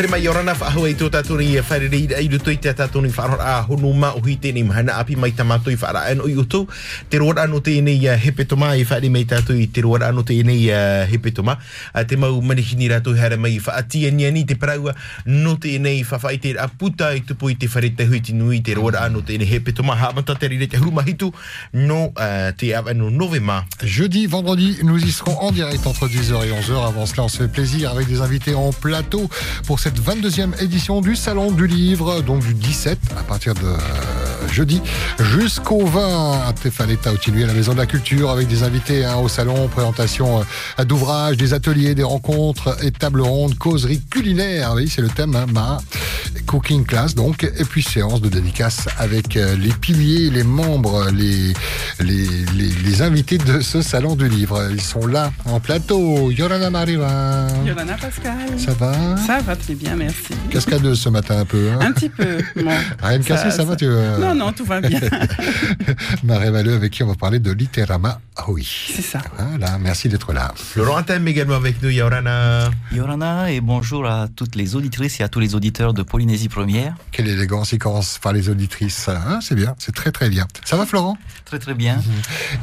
Ko here mai orana wha ahua i tō tātou ni whaere rei ai ruto i te tātou ni whaarora a honu ma uhi tēnei mahana api mai tamato i whaara anu i utu. Te roa anu tēnei uh, hepe toma i whaere mai tātou i te roa anu tēnei uh, hepe toma. Te mau manihini rātou hara mai i whaatia ni ani te paraua no tēnei whawhai te a puta i tupu i te whare te huiti nui te roa anu tēnei hepe toma. Ha amata te rire te hurumahitu no uh, te avanu novema. Jeudi, vendredi, nous y serons en direct entre 10h et 11h. Avant cela, on se fait plaisir avec des invités en plateau pour cette 22e édition du Salon du Livre, donc du 17 à partir de euh, jeudi jusqu'au 20 à Tefaleta Otilui à la Maison de la Culture avec des invités hein, au salon, présentation euh, d'ouvrages, des ateliers, des rencontres et tables rondes, causeries culinaires. Oui, c'est le thème, hein, cooking class donc, et puis séance de dédicace avec euh, les piliers, les membres, les, les, les, les invités de ce Salon du Livre. Ils sont là en plateau. Yorana Mariva. Yorana Pascal. Ça va? Ça va très bien, merci. Cascadeuse ce matin un peu. Hein? Un petit peu. Bon, Rien de cassé, ça, va tu, euh, Non, non, tout va bien. Marie Valeux avec qui on va parler de Litérama. Ah oui. C'est ça. Voilà, merci d'être là. Laurent Atem également avec nous, Yaorana. Yorana et bonjour à toutes les auditrices et à tous les auditeurs de Polynésie Première. Quelle élégance, il commence par les auditrices. Hein, c'est bien, c'est très très bien. Ça va Florent? Très très bien.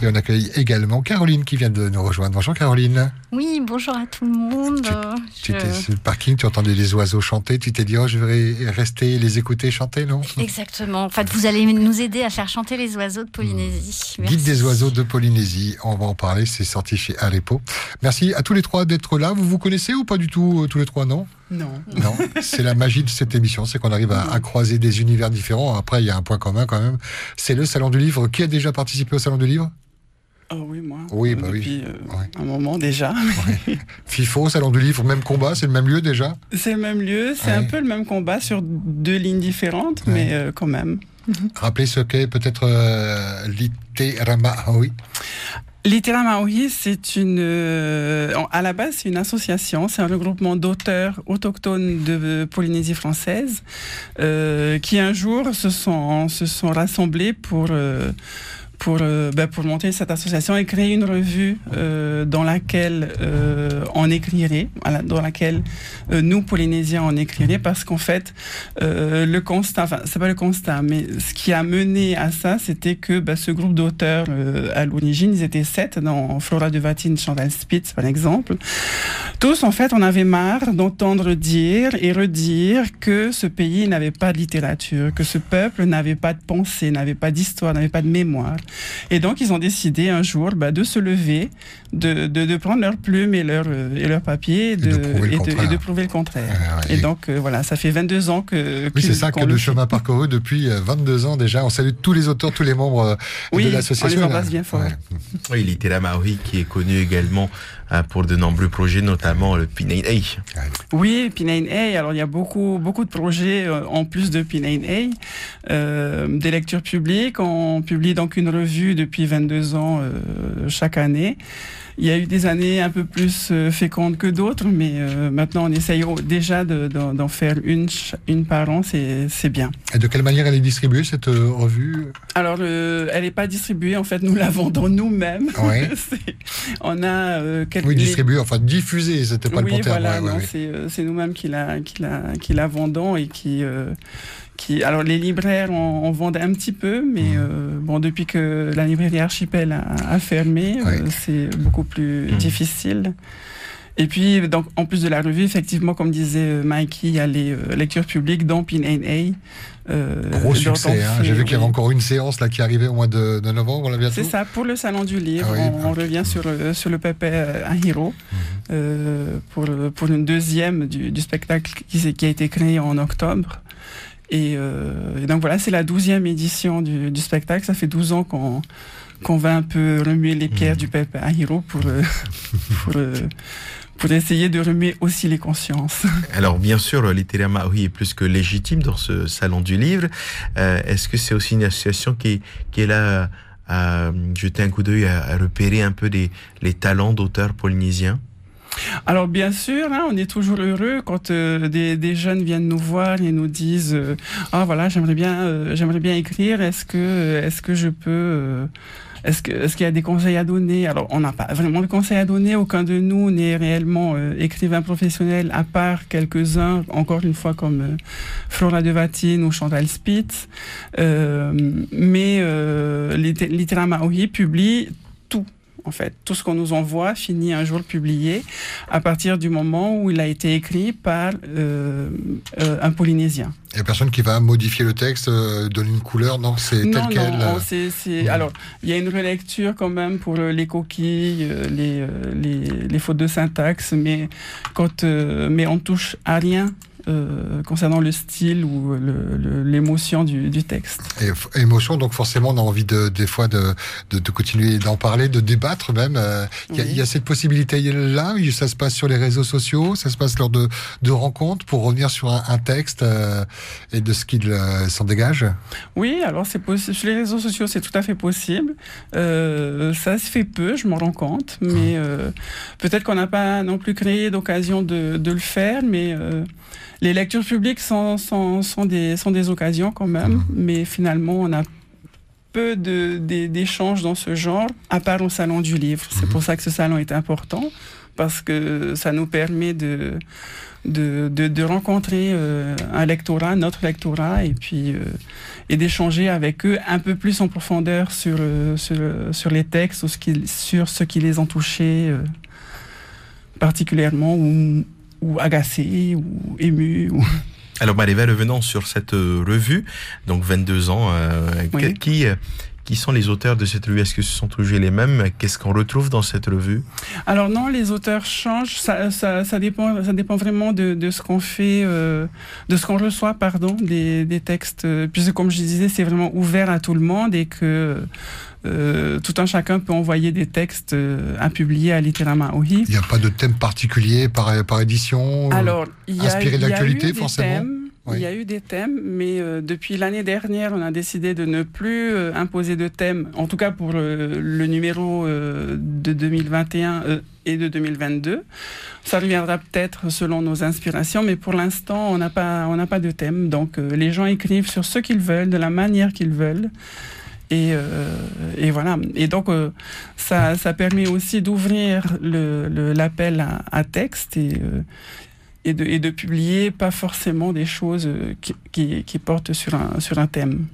Et on accueille également Caroline qui vient de nous rejoindre. Bonjour Caroline. Oui, bonjour à tout le monde. Tu Je- étais sur le parking, tu entendais les oiseaux chanter, tu t'es dit oh je vais rester et les écouter chanter, non? Exactement. En fait, vous allez nous aider à faire chanter les oiseaux de Polynésie. Merci. Guide des oiseaux de Polynésie, on va en parler, c'est sorti chez Arepo. Merci à tous les trois d'être là. Vous vous connaissez ou pas du tout euh, tous les trois, non? Non. Non, c'est la magie de cette émission, c'est qu'on arrive à, à croiser des univers différents. Après, il y a un point commun quand même. C'est le Salon du Livre. Qui a déjà participé au Salon du Livre? Oh oui, moi. Oui, euh, bah oui. euh, Ouais. un moment déjà. FIFO, Salon du Livre, même combat, c'est le même lieu déjà? C'est le même lieu, c'est Ouais. un peu le même combat sur deux lignes différentes, mais euh, quand même. Rappelez ce qu'est peut-être euh, Litérama Aoi. Littéra Maori, c'est une, euh, à la base, c'est une association, c'est un regroupement d'auteurs autochtones de Polynésie française euh, qui un jour se sont, se sont rassemblés pour, euh, pour, euh, ben, pour monter cette association et créer une revue euh, dans laquelle euh, on écrirait, dans laquelle euh, nous, Polynésiens, on écrirait, parce qu'en fait, euh, le constat, enfin, c'est pas le constat, mais ce qui a mené à ça, c'était que ben, ce groupe d'auteurs, euh, à l'origine, ils étaient sept dans Flora de Vatine, Chantal Spitz, par exemple. Tous, en fait, on avait marre d'entendre dire et redire que ce pays n'avait pas de littérature, que ce peuple n'avait pas de pensée, n'avait pas d'histoire, n'avait pas de mémoire. Et donc, ils ont décidé un jour bah, de se lever, de, de, de prendre leur plume et leur, euh, et leur papier et de prouver le et de, contraire. et de prouver le contraire. Euh, Et et- donc, euh, voilà, ça fait 22 ans que. oui, c'est ça qu'on que le chemin parcouru depuis euh, 22 ans déjà. On salue tous les auteurs, tous les membres euh, Oui, de on l'association. les embrasse bien fort. Oui, Litera Maori qui est connu également euh, pour de nombreux projets, notamment le Pinay Hey. Oui, Pinane A. Alors, il y a beaucoup, beaucoup de projets euh, en plus de Pinane A. Euh, des lectures publiques. On publie donc une revue depuis 22 ans euh, chaque année. Il y a eu des années un peu plus fécondes que d'autres, mais euh, maintenant on essaye déjà de- d'en faire une, une par an, c'est c'est bien. Et de quelle manière elle est distribuée cette euh, revue? Alors, le- elle n'est pas distribuée, en fait, nous la vendons nous-mêmes. Ouais. On a euh, quelques... Oui, distribuée, enfin diffusée, c'était pas oui, le bon voilà, ouais, ouais, non, ouais. c'est euh, c'est nous-mêmes qui la, qui, la, qui la vendons et qui, euh, qui... Alors, les libraires en, en vendent un petit peu, mais Mhm. euh, bon, depuis que la librairie Archipel a, a fermé, Ouais. euh, c'est beaucoup plus Mhm. difficile. Et puis, donc, en plus de la revue, effectivement, comme disait euh, Mikey, il y a les euh, lectures publiques dans Pin A. Euh, Gros succès. hein. J'ai vu qu'il y avait encore une séance là qui arrivait au mois de, de novembre. C'est ça, pour le Salon du Livre, Ah oui, on, revient sur, euh, sur le Pépé euh, Ahiro euh, pour, une deuxième du, du spectacle qui, a été créé en octobre. Et, euh, et donc voilà, c'est la douzième édition du, du spectacle. Ça fait 12 ans qu'on qu'on va un peu remuer les pierres Mhm. du Pépé Ahiro pour, euh, pour, euh, pour essayer de remuer aussi les consciences. Alors bien sûr, Litera Maori est plus que légitime dans ce salon du livre. Euh, Est-ce que c'est aussi une association qui, qui est là à jeter un coup d'œil, à, repérer un peu des, les talents d'auteurs polynésiens? Alors bien sûr, hein, on est toujours heureux quand euh, des, des jeunes viennent nous voir et nous disent euh, ah voilà j'aimerais bien euh, j'aimerais bien écrire est-ce que est-ce que je peux euh, est-ce que est-ce qu'il y a des conseils à donner? Alors, on n'a pas vraiment de conseils à donner. Aucun de nous n'est réellement euh, écrivain professionnel, à part quelques-uns, encore une fois comme euh, Flora de Vatine ou Chantal Spitz. Euh, mais euh, Littéralement publie en fait. Tout ce qu'on nous envoie finit un jour publié à partir du moment où il a été écrit par euh, euh, un Polynésien. Il n'y a personne qui va modifier le texte, euh, donner une couleur, non C'est tel quel Non, c'est, Alors, il y a une relecture quand même pour les coquilles, les, les, les, fautes de syntaxe, mais, quand, mais on touche à rien euh, concernant le style ou l'émotion du, du, texte. Et, émotion, donc forcément, on a envie de, des fois de, de, de continuer d'en parler, de débattre même. Euh, il y, y, a cette possibilité-là, ça se passe sur les réseaux sociaux, ça se passe lors de, de rencontres pour revenir sur un, un texte euh, et de ce qu'il s'en dégage? Oui, alors c'est possible. Sur les réseaux sociaux, c'est tout à fait possible. ça se fait peu, je m'en rends compte, mais hum. peut-être qu'on n'a pas non plus créé d'occasion de, de, le faire, mais les lectures publiques sont, sont, sont, des, sont des occasions quand même, mhm. mais finalement, on a peu d'échanges dans ce genre, à part au salon du livre. C'est mhm. pour ça que ce salon est important, parce que ça nous permet de, de, de, rencontrer euh, un lectorat, notre lectorat, et puis euh, et d'échanger avec eux un peu plus en profondeur sur, euh, sur, sur, les textes, ou ce qui, sur ce qui les ont touchés particulièrement, ou, ou agacé ou ému. Ou... Alors Mariva, revenons sur cette euh, revue, donc 22 ans, euh, qui, euh, qui sont les auteurs de cette revue? Est-ce que ce sont toujours les mêmes? Qu'est-ce qu'on retrouve dans cette revue? Alors non, les auteurs changent. Ça, ça, ça dépend, ça dépend vraiment de, de ce qu'on fait, euh, de ce qu'on reçoit, pardon, des, des textes. Puisque comme je disais, c'est vraiment ouvert à tout le monde et que euh, tout un chacun peut envoyer des textes euh, à publier à Littéralement Il n'y a pas de thème particulier par, par édition Alors, il y a, inspiré de l'actualité forcément? Il y a eu des thèmes, mais euh, depuis l'année dernière, on a décidé de ne plus imposer de thèmes, en tout cas pour le, numéro de 2021 et de 2022. Ça reviendra peut-être selon nos inspirations, mais pour l'instant, on n'a pas, on n'a pas de thème. Donc, les gens écrivent sur ce qu'ils veulent, de la manière qu'ils veulent. Et, euh, et, voilà. Et donc, euh, ça, ça permet aussi d'ouvrir l'appel le, à, à, texte et, euh, et, de, et, de, publier pas forcément des choses qui, qui, qui portent sur un, sur un thème. Mhm.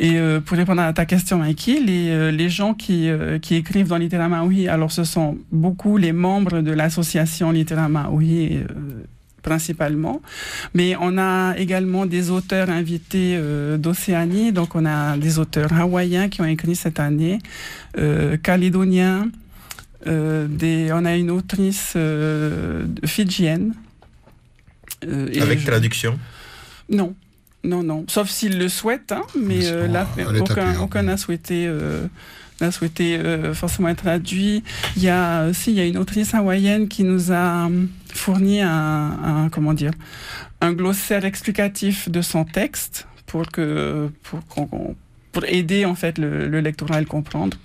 Et pour répondre à ta question, Mikey, les, les gens qui, qui écrivent dans Littéralement Oui, alors ce sont beaucoup les membres de l'association Littéralement Oui principalement. Mais on a également des auteurs invités euh, d'Océanie. Donc, on a des auteurs hawaïens qui ont écrit cette année, euh, calédoniens. Euh, des, on a une autrice euh, fidjienne. Avec traduction Non. Non, non. Sauf s'ils le souhaitent, hein, mais là, aucun, aucun n'a souhaité a souhaité euh, forcément être traduit. Il y a aussi il y a une autrice hawaïenne qui nous a hum, fourni un, un comment dire un glossaire explicatif de son texte pour que pour qu'on pour aider en fait le, le lectorat à le comprendre.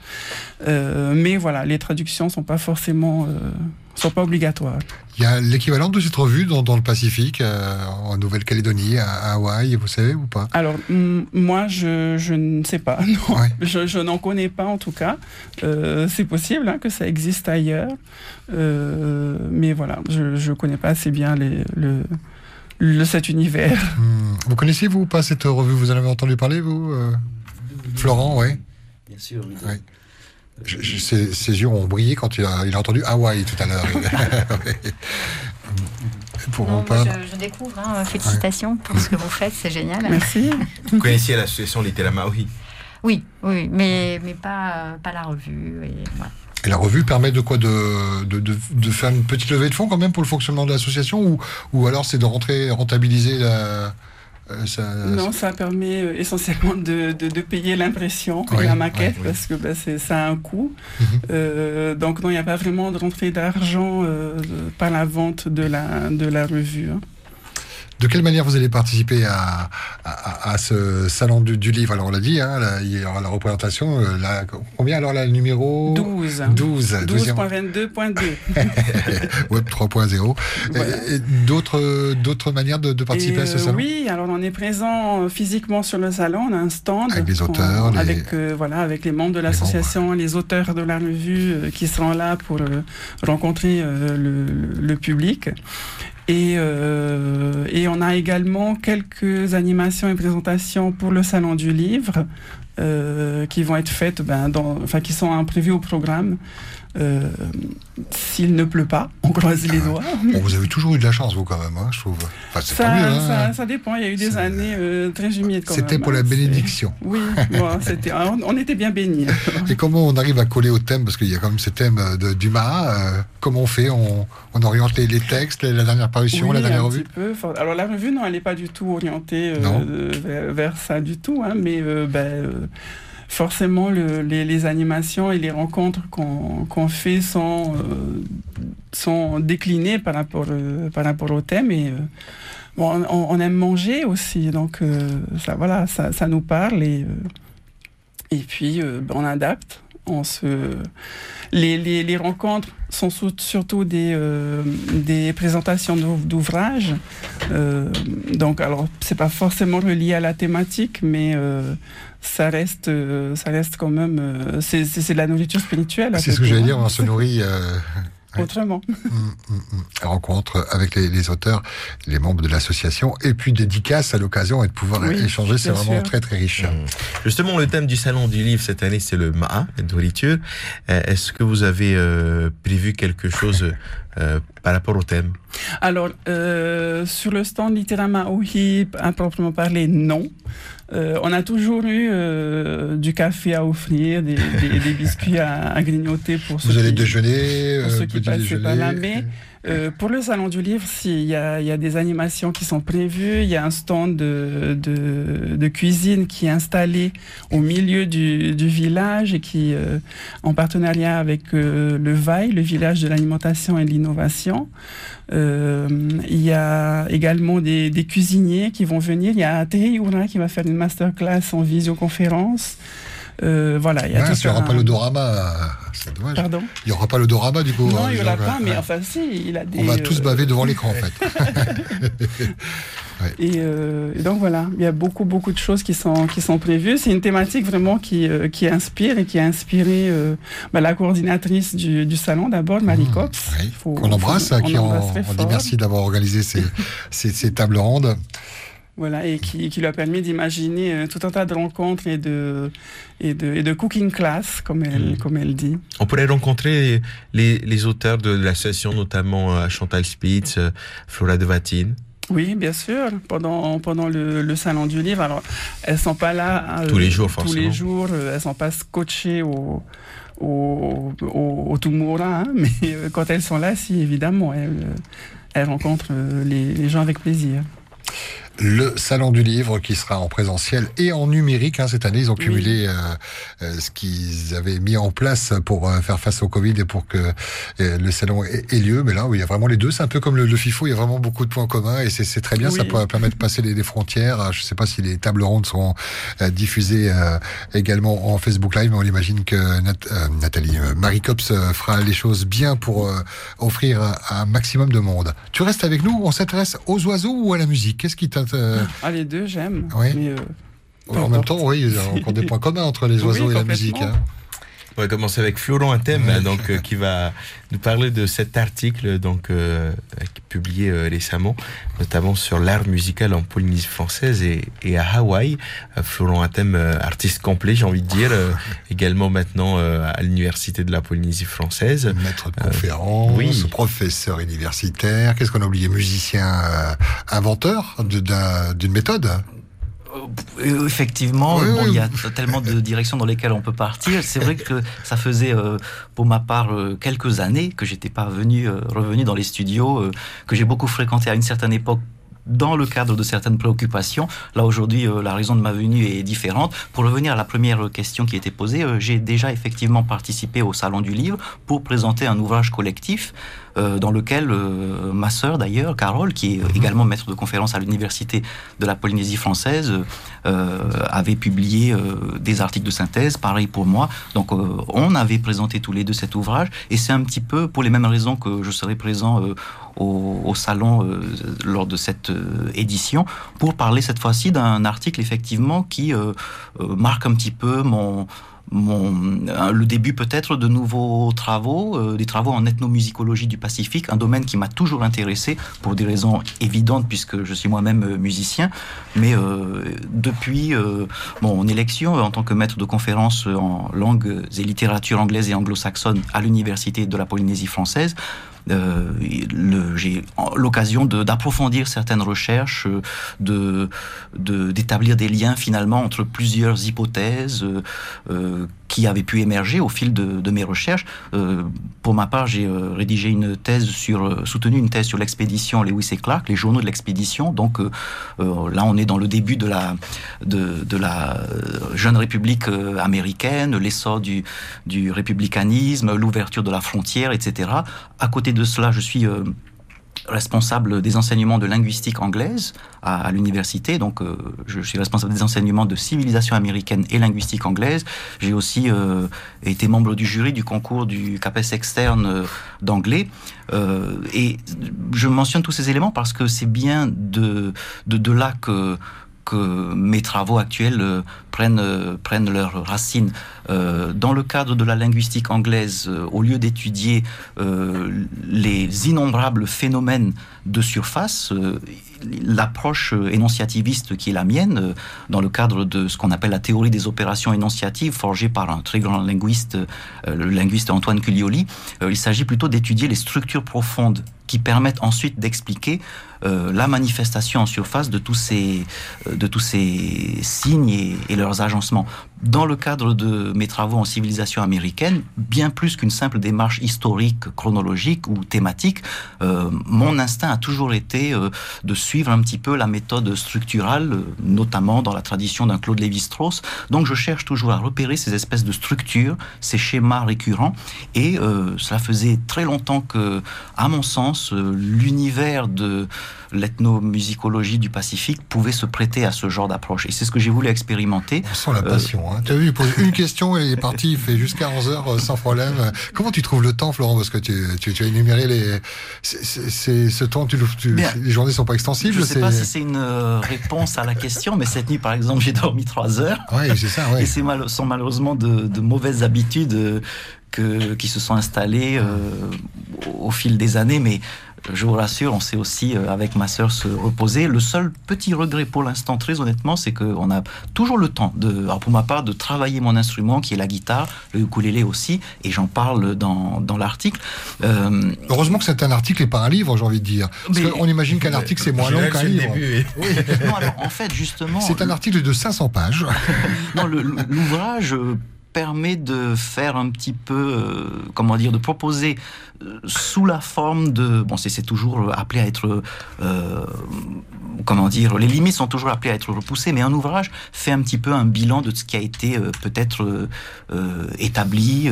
Euh, mais voilà, les traductions sont pas forcément euh, sont pas obligatoires. Il y a l'équivalent de cette revue dans, dans le Pacifique, euh, en Nouvelle-Calédonie, à, Hawaï, vous savez ou pas? Alors moi, je, je, ne sais pas. Non. Je, je n'en connais pas en tout cas. Euh, c'est possible hein, que ça existe ailleurs, euh, mais voilà, je ne connais pas assez bien les, le, le cet univers. Hmm. Vous connaissez vous ou pas cette revue? Vous en avez entendu parler vous Florent, oui. Bien sûr, oui. Ses, yeux ont brillé quand il a, il a entendu Hawaï tout à l'heure. pour non, moi, je, je, découvre, hein, félicitations pour ce que vous faites, c'est génial. Merci. Vous connaissiez l'association Littéralement Maori Oui, oui, mais, mais pas, pas la revue. Et, voilà. et la revue permet de quoi? De, de, de, de, faire une petite levée de fonds quand même pour le fonctionnement de l'association ou, ou alors c'est de rentrer, rentabiliser la, ça, non, ça permet euh, essentiellement de, de, de payer l'impression et la maquette oui, parce que bah, ça a un coût. Mm -hmm. euh, donc non, il n'y a pas vraiment de rentrée d'argent euh, par la vente de la, de la revue. Hein. De quelle manière vous allez participer à, à, ce salon du, livre? Alors on l'a dit, hein, il y aura la représentation. Euh, combien alors le numéro? 12. 12. 12.22.2. Web 3.0. Et, d'autres, d'autres manières de, participer à ce salon? Oui, alors on est présent physiquement sur le salon, on a un stand. Avec les auteurs. Avec, voilà, avec les membres de l'association, les, auteurs de la revue qui seront là pour rencontrer le, le, public. Et, euh, et, on a également quelques animations et présentations pour le salon du livre euh, qui vont être faites, ben, enfin qui sont prévues au programme. Euh, s'il ne pleut pas, on croise les doigts. vous avez toujours eu de la chance, vous, quand même, hein, je trouve. Enfin, ça, hein. ça, dépend, il y a eu des années euh, très humides. C'était pour la hein, bénédiction. Oui, on, était bien bénis. Et comment on arrive à coller au thème Parce qu'il y a quand même ce thème de Dumas. Euh, comment on fait? On, on, oriente les, textes, la dernière parution, la dernière revue? peu. Alors, la revue, non, elle n'est pas du tout orientée vers, vers, ça du tout. mais ben, forcément, les, animations et les rencontres qu'on fait sont, euh, sont déclinées par rapport, euh, par au thème. Et, euh, on, aime manger aussi, donc ça, voilà, ça, nous parle. Et, et puis, on adapte. On se... les, rencontres sont surtout des, des présentations d'ouvrages. donc, alors, c'est pas forcément relié à la thématique, mais ça reste, euh, ça reste quand même. Euh, c'est de la nourriture spirituelle. C'est ce que j'allais dire, on se nourrit. Euh, Autrement. Mmh, Rencontre avec les, auteurs, les membres de l'association, et puis dédicace à l'occasion et de pouvoir échanger, c'est vraiment très très riche. Mmh. Justement, le thème du salon du livre cette année, c'est le Ma'a, la nourriture. Est-ce que vous avez prévu quelque chose par rapport au thème? Alors, sur le stand Littéralement Ouhi, à proprement parler, non. Euh, on a toujours eu euh, du café à offrir, des, biscuits à, grignoter pour ceux Vous allez déjeuner, pour ceux qui passaient par là. Mais euh, pour le salon du livre, il y, a, des animations qui sont prévues. Il y a un stand de, cuisine qui est installé au milieu du, village et qui, en partenariat avec le VAI, le village de l'alimentation et de l'innovation. Euh, il y a également des, cuisiniers qui vont venir. Il y a Thierry Oura qui va faire une masterclass en visioconférence. Euh, voilà, il y a Il n'y aura pas le dorama, c'est dommage. Pardon Il n'y aura pas le dorama du coup. Non, il n'y aura pas, mais enfin si, il a des. On va tous baver devant l'écran en fait. Euh, et, donc voilà, il y a beaucoup beaucoup de choses qui sont qui sont prévues. C'est une thématique vraiment qui euh, qui inspire et qui a inspiré euh, bah, la coordinatrice du, du salon d'abord, Marie mmh, Cox. Qu'on embrasse, on, qui on, dit merci d'avoir organisé ces, ces, ces tables rondes. Voilà, et qui, qui lui a permis d'imaginer tout un tas de rencontres et de, et de, et de cooking class, comme elle, mmh. comme elle dit. On pourrait rencontrer les, les auteurs de l'association, notamment Chantal Spitz, Flora de Vatine. Oui, bien sûr, pendant, pendant le, salon du livre. Alors, elles sont pas là euh, tous les jours, forcément. Tous les jours, euh, elles sont pas scotchées au, au, au, hein, mais euh, quand elles sont là, si, évidemment, elles, elles rencontrent les, les gens avec plaisir le salon du livre qui sera en présentiel et en numérique. Hein, cette année, ils ont cumulé euh, euh, ce qu'ils avaient mis en place pour euh, faire face au Covid et pour que le salon ait, lieu. Mais là, où il y a vraiment les deux. C'est un peu comme le, FIFO, il y a vraiment beaucoup de points communs et c'est très bien. Ça pourrait permettre de passer les, frontières. Je ne sais pas si les tables rondes seront diffusées également en Facebook Live, mais on imagine que Nathalie, Marie Cops fera les choses bien pour offrir un maximum de monde. Tu restes avec nous, on s'intéresse aux oiseaux ou à la musique? Qu'est-ce qui t'intéresse ah, les deux, j'aime. Euh, en même temps, oui, il y a encore des points communs entre les oiseaux et la musique. Hein. On va commencer avec Florent Antem, donc euh, qui va nous parler de cet article donc euh, publié récemment, notamment sur l'art musical en Polynésie française et, et à Hawaï. Florent Antem, artiste complet, j'ai envie de dire, également maintenant à l'université de la Polynésie française. Maître de conférence, oui. professeur universitaire. Qu'est-ce qu'on a oublié? Musicien, inventeur d'une méthode? Euh, effectivement, il y a tellement de directions dans lesquelles on peut partir. C'est vrai que ça faisait, euh, pour ma part, euh, quelques années que j'étais pas venu, revenu dans les studios, que j'ai beaucoup fréquenté à une certaine époque dans le cadre de certaines préoccupations. Là aujourd'hui, la raison de ma venue est différente. Pour revenir à la première question qui était posée, j'ai déjà effectivement participé au Salon du Livre pour présenter un ouvrage collectif euh, dans lequel euh, ma sœur d'ailleurs, Carole, qui est mhm. également maître de conférence à l'université de la Polynésie française, euh, avait publié des articles de synthèse, pareil pour moi. Donc on avait présenté tous les deux cet ouvrage, et c'est un petit peu pour les mêmes raisons que je serai présent au, au, salon lors de cette édition, pour parler cette fois-ci d'un article effectivement qui marque un petit peu mon euh, le début peut-être de nouveaux travaux, euh, des travaux en ethnomusicologie du Pacifique, un domaine qui m'a toujours intéressé pour des raisons évidentes puisque je suis moi-même euh, musicien. Mais depuis mon élection en tant que maître de conférence en langues et littérature anglaise et anglo-saxonne à l'université de la Polynésie française, j'ai l'occasion d'approfondir certaines recherches, de d'établir des liens finalement entre plusieurs hypothèses euh, qui avaient pu émerger au fil de, mes recherches. Euh, pour ma part, j'ai euh, rédigé une thèse sur, euh, soutenu une thèse sur l'expédition Lewis et Clark, les journaux de l'expédition. Donc euh, là, on est dans le début de la, de la jeune République américaine, l'essor du, du républicanisme, l'ouverture de la frontière, etc. À côté de cela, je suis responsable des enseignements de linguistique anglaise à, l'université. Donc, euh, je suis responsable des enseignements de civilisation américaine et linguistique anglaise. J'ai aussi euh, été membre du jury du concours du CAPES externe euh, d'anglais. et je mentionne tous ces éléments parce que c'est bien de, de là que que mes travaux actuels euh, prennent, euh, prennent leurs racines. Euh, dans le cadre de la linguistique anglaise, au lieu d'étudier les innombrables phénomènes de surface, l'approche énonciativiste qui est la mienne, dans le cadre de ce qu'on appelle la théorie des opérations énonciatives, forgée par un très grand linguiste, le linguiste Antoine Culioli, il s'agit plutôt d'étudier les structures profondes qui permettent ensuite d'expliquer euh, la manifestation en surface de tous ces, euh, de tous ces signes et, leurs agencements. Dans le cadre de mes travaux en civilisation américaine, bien plus qu'une simple démarche historique, chronologique ou thématique, euh, mon instinct a toujours été euh, de suivre un petit peu la méthode structurale, euh, notamment dans la tradition d'un Claude Lévi-Strauss. Donc je cherche toujours à repérer ces espèces de structures, ces schémas récurrents, et cela faisait très longtemps que, à mon sens, l'univers de l'ethnomusicologie du Pacifique pouvait se prêter à ce genre d'approche. Et c'est ce que j'ai voulu expérimenter. On sent la passion. Hein. Tu as vu, il pose une question et il est parti, il fait jusqu'à 11 heures euh, sans problème. Comment tu trouves le temps, Florent? Parce que tu, tu, tu as énuméré les. C'est ce temps, tu, les journées sont pas extensibles. Je ne sais pas si c'est une euh, réponse à la question, mais cette nuit, par exemple, j'ai dormi 3 heures. Oui, c'est ça. Ouais. Et ce mal, sont malheureusement de, de mauvaises habitudes. Euh, que, qui se sont installées euh, au fil des années, mais je vous rassure, on sait aussi euh, avec ma sœur se reposer. Le seul petit regret pour l'instant, très honnêtement, c'est qu'on a toujours le temps, de, alors pour ma part, de travailler mon instrument qui est la guitare, le ukulélé aussi, et j'en parle dans, dans l'article. Euh, Heureusement que c'est un article et pas un livre, j'ai envie de dire. Parce qu'on imagine qu'un article c'est moins long qu'un livre. Début, oui. non, alors en fait, justement. C'est un article de 500 pages. non, l'ouvrage permet de faire un petit peu, euh, comment dire, de proposer euh, sous la forme de, bon, c'est toujours appelé à être, euh, comment dire, les limites sont toujours appelées à être repoussées, mais un ouvrage fait un petit peu un bilan de ce qui a été peut-être établi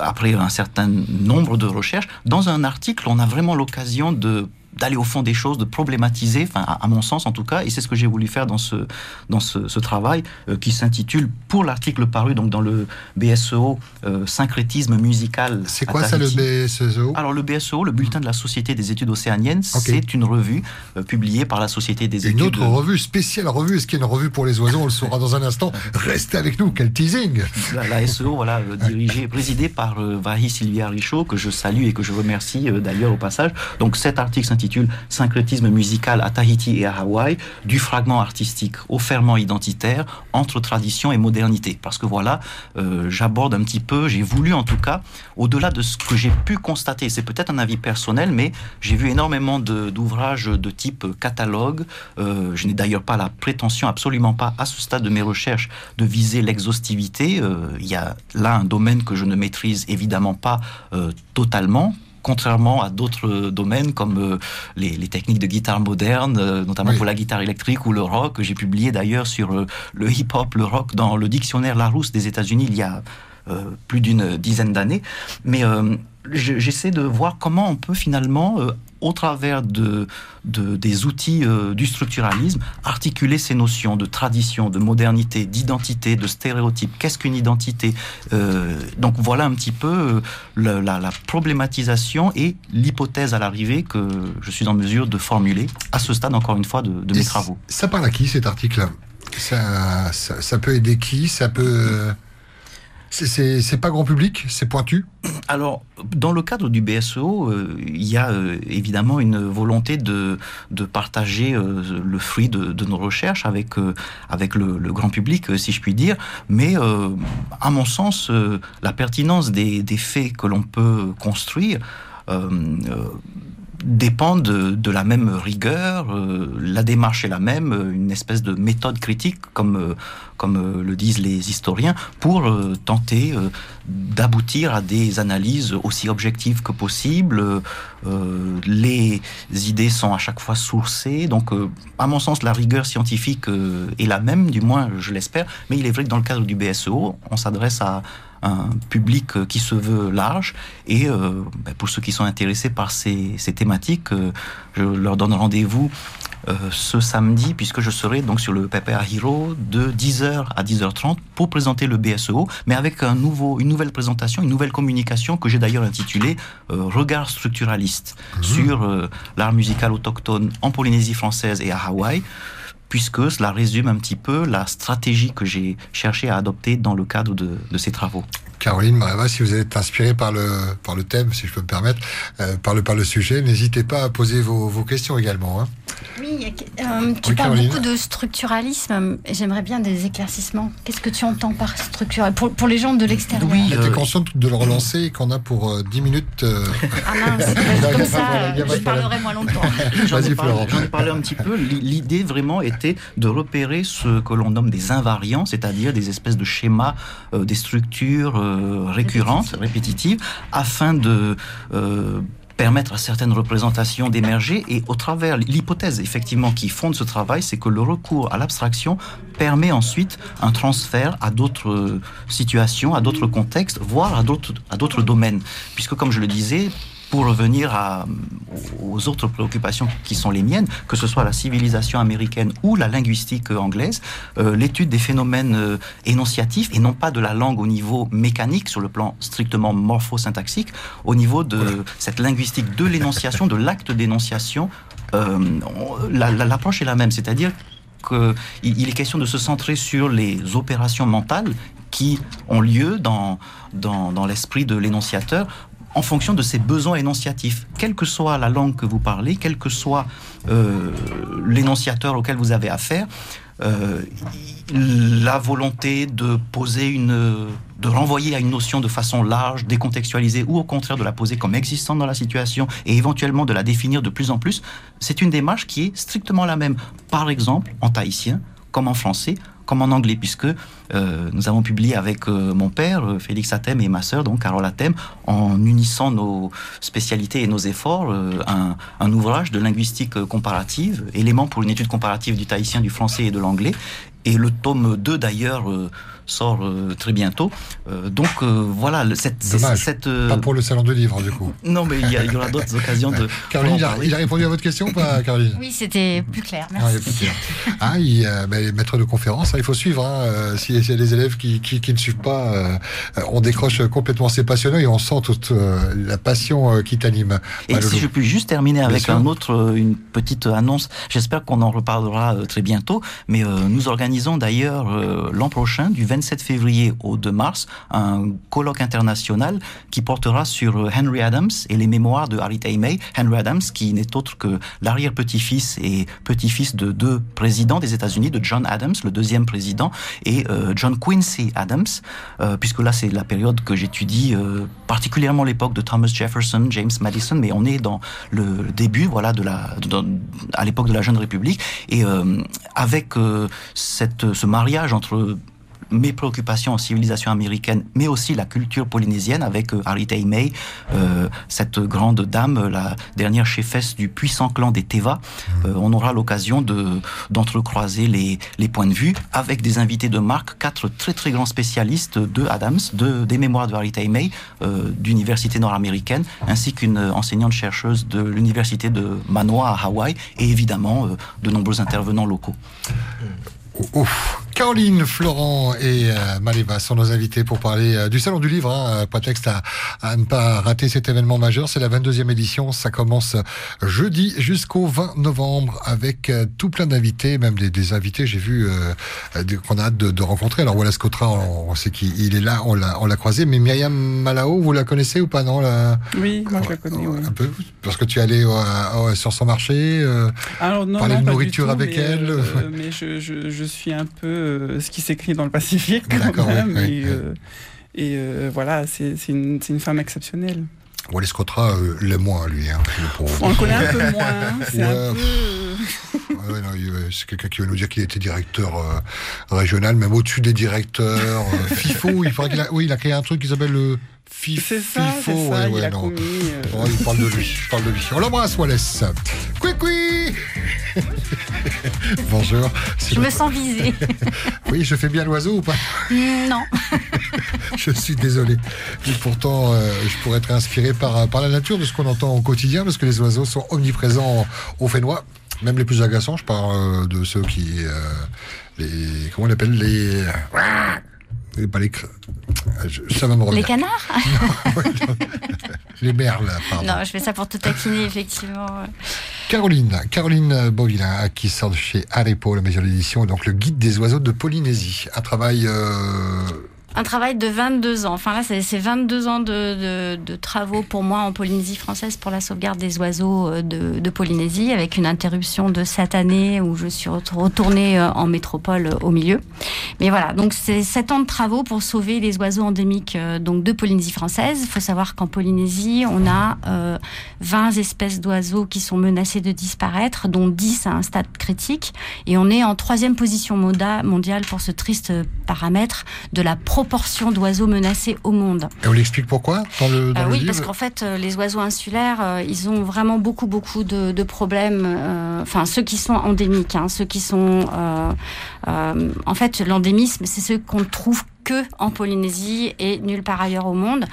après un certain nombre de recherches. Dans un article, on a vraiment l'occasion de d'aller au fond des choses, de problématiser, enfin à, mon sens en tout cas, et c'est ce que j'ai voulu faire dans ce dans ce, ce travail euh, qui s'intitule pour l'article paru donc dans le BSEO euh, syncrétisme musical. C'est quoi ça le BSEO Alors le BSEO, le bulletin de la Société des études océaniennes, c'est une revue euh, publiée par la Société des une études. Une autre revue spéciale revue, est-ce qu'il y a une revue pour les oiseaux? On le saura dans un instant. Restez avec nous, quel teasing La, la SEO, voilà, dirigée, présidée par Vahi Sylvia Richaud, que je salue et que je remercie d'ailleurs au passage. Donc cet article s'intitule Syncrétisme musical à Tahiti et à Hawaï, du fragment artistique au ferment identitaire entre tradition et modernité. Parce que voilà, euh, j'aborde un petit peu, j'ai voulu en tout cas, au-delà de ce que j'ai pu constater, c'est peut-être un avis personnel, mais j'ai vu énormément d'ouvrages de, type catalogue. Euh, je n'ai d'ailleurs pas la prétention, absolument pas, à ce stade de mes recherches, de viser l'exhaustivité. Euh, il y a là un domaine que je ne maîtrise évidemment pas totalement contrairement à d'autres domaines comme les, techniques de guitare moderne, notamment pour la guitare électrique ou le rock. J'ai publié d'ailleurs sur le hip-hop, le rock dans le dictionnaire Larousse des États-Unis il y a plus d'une dizaine d'années. Mais j'essaie de voir comment on peut finalement, euh, au travers de, des outils euh, du structuralisme, articuler ces notions de tradition, de modernité, d'identité, de stéréotype. Qu'est-ce qu'une identité euh, Donc voilà un petit peu la, problématisation et l'hypothèse à l'arrivée que je suis en mesure de formuler à ce stade, encore une fois, de, mes travaux. Ça parle à qui cet article ça, ça, peut aider qui? Ça peut... C'est pas grand public, c'est pointu Alors, dans le cadre du BSEO, euh, il y a euh, évidemment une volonté de, de partager euh, le fruit de, nos recherches avec, avec le, le, grand public, si je puis dire. Mais, à mon sens, la pertinence des, des faits que l'on peut construire dépendent de, la même rigueur, euh, la démarche est la même, une espèce de méthode critique, comme, euh, comme euh, le disent les historiens, pour tenter d'aboutir à des analyses aussi objectives que possible. les idées sont à chaque fois sourcées, donc à mon sens la rigueur scientifique est la même, du moins je l'espère, mais il est vrai que dans le cadre du BSEO, on s'adresse à un public euh, qui se veut large. Et euh, ben, pour ceux qui sont intéressés par ces, ces thématiques, euh, je leur donne rendez-vous ce samedi, puisque je serai donc sur le PPA Hero de 10h à 10h30 pour présenter le BSEO, mais avec un nouveau, une nouvelle présentation, une nouvelle communication que j'ai d'ailleurs intitulée Regard structuraliste mmh. sur l'art musical autochtone en Polynésie française et à Hawaï puisque cela résume un petit peu la stratégie que j'ai cherché à adopter dans le cadre de, ces travaux. Caroline Mareva, si vous êtes inspirée par le, par le thème, si je peux me permettre, euh, par, le, par le sujet, n'hésitez pas à poser vos, vos questions également. Hein. Oui, euh, tu parles beaucoup de structuralisme. J'aimerais bien des éclaircissements. Qu'est-ce que tu entends par structural pour, pour les gens de l'extérieur? Oui, tu es euh, consciente de le relancer et qu'on a pour 10 minutes. Ah mince, comme ça, je parlerai moins longtemps. J'en ai parlé un petit peu. L'idée vraiment est de repérer ce que l'on nomme des invariants, c'est-à-dire des espèces de schémas, euh, des structures euh, récurrentes, répétitives, afin de euh, permettre à certaines représentations d'émerger. Et au travers l'hypothèse effectivement qui fonde ce travail, c'est que le recours à l'abstraction permet ensuite un transfert à d'autres situations, à d'autres contextes, voire à d'autres domaines, puisque comme je le disais, pour revenir à, aux autres préoccupations qui sont les miennes, que ce soit la civilisation américaine ou la linguistique anglaise, euh, l'étude des phénomènes euh, énonciatifs et non pas de la langue au niveau mécanique, sur le plan strictement morphosyntaxique, au niveau de cette linguistique de l'énonciation, de l'acte d'énonciation, euh, l'approche est la même, c'est-à-dire qu'il est question de se centrer sur les opérations mentales qui ont lieu dans, dans, dans l'esprit de l'énonciateur en fonction de ses besoins énonciatifs. Quelle que soit la langue que vous parlez, quel que soit euh, l'énonciateur auquel vous avez affaire, euh, la volonté de poser une, de renvoyer à une notion de façon large, décontextualisée, ou au contraire de la poser comme existante dans la situation et éventuellement de la définir de plus en plus, c'est une démarche qui est strictement la même. Par exemple, en tahitien, comme en français, comme en anglais, puisque euh, nous avons publié avec euh, mon père, euh, Félix Atem, et ma sœur, donc Carole Atem, en unissant nos spécialités et nos efforts, un, ouvrage de linguistique comparative, élément pour une étude comparative du tahitien, du français et de l'anglais. Et le tome 2, d'ailleurs, sort euh, très bientôt. Euh, donc euh, voilà, cette, cette pas pour le salon de livre du coup. Non, mais il y, aura d'autres occasions de. Caroline, il a, répondu à votre question ou pas, Caroline Oui, c'était plus clair. Merci. Ah, il, ben, maître de conférence, hein, il faut suivre. Hein, si, y a des élèves qui, qui, ne suivent pas, on décroche complètement. C'est passionnant et on sent toute la passion qui t'anime. Et si je puis juste terminer avec un autre, une petite annonce. J'espère qu'on en reparlera très bientôt. Mais nous organisons d'ailleurs l'an prochain, du 20 27 février au 2 mars un colloque international qui portera sur euh, Henry Adams et les mémoires de Harry May. Henry Adams, qui n'est autre que l'arrière-petit-fils et petit-fils de deux présidents des États-Unis, de John Adams, le deuxième président, et euh, John Quincy Adams, euh, puisque là c'est la période que j'étudie, particulièrement l'époque de Thomas Jefferson, James Madison, mais on est dans le début, voilà, de la, à l'époque de la jeune République, et avec cette, ce mariage entre mes préoccupations en civilisation américaine, mais aussi la culture polynésienne avec euh, Harry euh, cette grande dame, la dernière chefesse du puissant clan des Teva. Euh, on aura l'occasion de d'entrecroiser les, les points de vue avec des invités de marque, quatre très très grands spécialistes de Adams, de, des mémoires de Harry euh, d'université nord-américaine, ainsi qu'une enseignante chercheuse de l'université de Manoa à Hawaï, et évidemment euh, de nombreux intervenants locaux. Ouf. Caroline, Florent et euh, Maléva sont nos invités pour parler euh, du Salon du Livre. Hein, prétexte à, à, ne pas rater cet événement majeur. C'est la 22e édition. Ça commence jeudi jusqu'au 20 novembre avec euh, tout plein d'invités, même des, des invités, j'ai vu, euh, qu'on a hâte de, de, rencontrer. Alors Wallace Cotra, on, on sait qu'il est là, on l'a croisé. Mais Myriam Malao, vous la connaissez ou pas non la... Oui, moi je la connais. Un peu, parce que tu es allé sur son marché, Alors, non, parler non, de nourriture tout, avec mais, elle. mais je, je, je, suis un peu ce qui s'écrit dans le Pacifique quand même. Oui, et, euh, et euh, voilà, c'est une, une, femme exceptionnelle. Wallace Cotra euh, l'est moins, lui. Hein, On le connaît un peu moins. Hein, c'est ouais. peu... ouais, c'est quelqu'un qui va nous dire qu'il était directeur euh, régional, même au-dessus des directeurs. Euh, FIFO, il, qu'il a, oui, il a créé un truc qui s'appelle le. C'est ça, FIFO, ça, ouais, il ouais, a non. commis, euh... oh, il parle de lui. Il parle de lui. On l'embrasse, Wallace. Couic, couic Bonjour. Je me sens visée. oui, je fais bien l'oiseau ou pas? Non. je suis désolé. Et pourtant, euh, je pourrais être inspiré par, par la nature de ce qu'on entend au quotidien, parce que les oiseaux sont omniprésents au Fénois. Même les plus agaçants, je parle euh, de ceux qui... Euh, les, comment on appelle Les... Les, pas les, je, ça va me revenir. Les canards non, ouais, non. Les merles, pardon. Non, je fais ça pour te taquiner, effectivement. Caroline, Caroline Beauvillain, qui sort de chez Arepo, la maison d'édition, donc le guide des oiseaux de Polynésie. Un travail... Euh... Un travail de 22 ans. Enfin là, c'est 22 ans de, travaux pour moi en Polynésie française pour la sauvegarde des oiseaux de, de, Polynésie, avec une interruption de cette année où je suis retournée en métropole au milieu. Mais voilà, donc c'est 7 ans de travaux pour sauver les oiseaux endémiques donc de Polynésie française. Il faut savoir qu'en Polynésie, on a euh, 20 espèces d'oiseaux qui sont menacées de disparaître, dont 10 à un stade critique. Et on est en troisième position mondiale pour ce triste paramètre de la proportion d'oiseaux menacés au monde. Et on l'explique pourquoi dans le, dans euh, le Oui, livre parce qu'en fait, euh, les oiseaux insulaires, euh, ils ont vraiment beaucoup, beaucoup de, de problèmes. Enfin, ceux qui sont endémiques, hein, ceux qui sont... en fait, l'endémisme, c'est ceux qu'on trouve que en Polynésie et nulle part ailleurs au monde.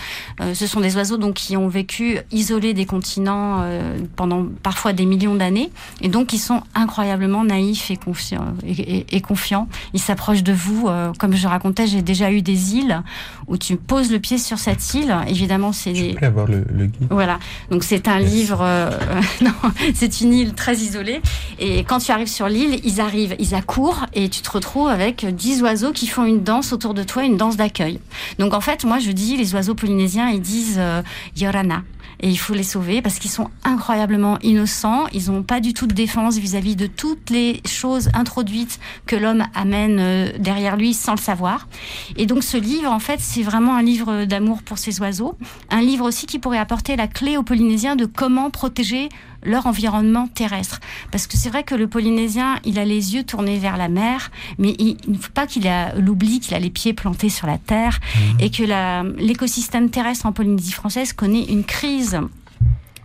Euh, ce sont des oiseaux donc qui ont vécu isolés des continents euh, pendant parfois des millions d'années et donc ils sont incroyablement naïfs et confiants. Et, et, et confiants. Ils s'approchent de vous. Euh, comme je racontais, j'ai déjà eu des îles où tu poses le pied sur cette île. Évidemment, c'est des... peux avoir le, le guide. Voilà. Donc c'est un Yes. livre. non, c'est une île très isolée. Et quand tu arrives sur l'île, ils arrivent, ils accourent et tu te retrouves avec 10 oiseaux qui font une danse autour de toi, une danse d'accueil. Donc en fait, moi je dis, les oiseaux polynésiens, ils disent euh, Yorana. Et il faut les sauver parce qu'ils sont incroyablement innocents. Ils n'ont pas du tout de défense vis-à-vis -vis de toutes les choses introduites que l'homme amène euh, derrière lui sans le savoir. Et donc ce livre, en fait, c'est vraiment un livre d'amour pour ces oiseaux. Un livre aussi qui pourrait apporter la clé aux Polynésiens de comment protéger leur environnement terrestre. Parce que c'est vrai que le Polynésien, il a les yeux tournés vers la mer, mais il ne faut pas qu'il a l'oubli qu'il a les pieds plantés sur la terre mmh. et que l'écosystème terrestre en Polynésie française connaît une crise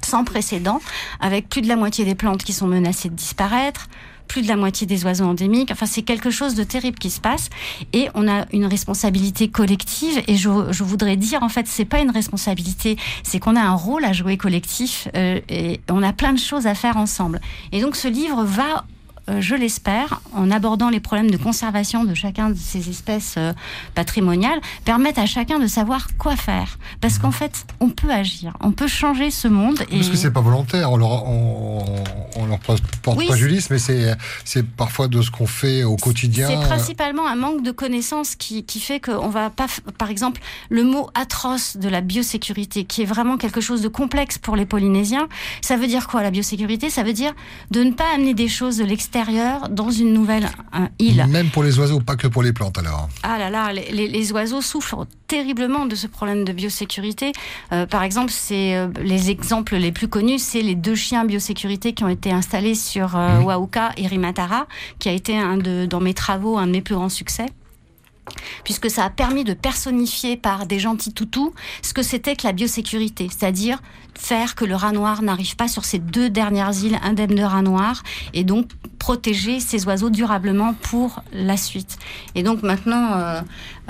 sans précédent, avec plus de la moitié des plantes qui sont menacées de disparaître, plus de la moitié des oiseaux endémiques. Enfin, c'est quelque chose de terrible qui se passe et on a une responsabilité collective. Et je, voudrais dire, en fait, c'est pas une responsabilité, c'est qu'on a un rôle à jouer collectif euh, et on a plein de choses à faire ensemble. Et donc, ce livre va je l'espère, en abordant les problèmes de conservation de chacun de ces espèces euh, patrimoniales, permettre à chacun de savoir quoi faire. Parce qu'en fait, on peut agir, on peut changer ce monde. Et... Parce que c'est pas volontaire, on leur, on, on leur porte Oui, préjudice, mais c'est, parfois de ce qu'on fait au quotidien. C'est principalement un manque de connaissances qui, qui fait qu'on va pas, par exemple, le mot atroce de la biosécurité, qui est vraiment quelque chose de complexe pour les Polynésiens. Ça veut dire quoi la biosécurité? Ça veut dire de ne pas amener des choses de l'extérieur dans une nouvelle euh, île. Même pour les oiseaux, pas que pour les plantes alors. Ah là là, les, les, les oiseaux souffrent terriblement de ce problème de biosécurité. Euh, par exemple, c'est euh, les exemples les plus connus, c'est les deux chiens biosécurité qui ont été installés sur euh, Mhm. Wauka et Rimatara, qui a été un de dans mes travaux un de mes plus grands succès. Puisque ça a permis de personnifier par des gentils toutous ce que c'était que la biosécurité, c'est-à-dire faire que le rat noir n'arrive pas sur ces deux dernières îles indemnes de rat noir et donc protéger ces oiseaux durablement pour la suite. Et donc maintenant, euh,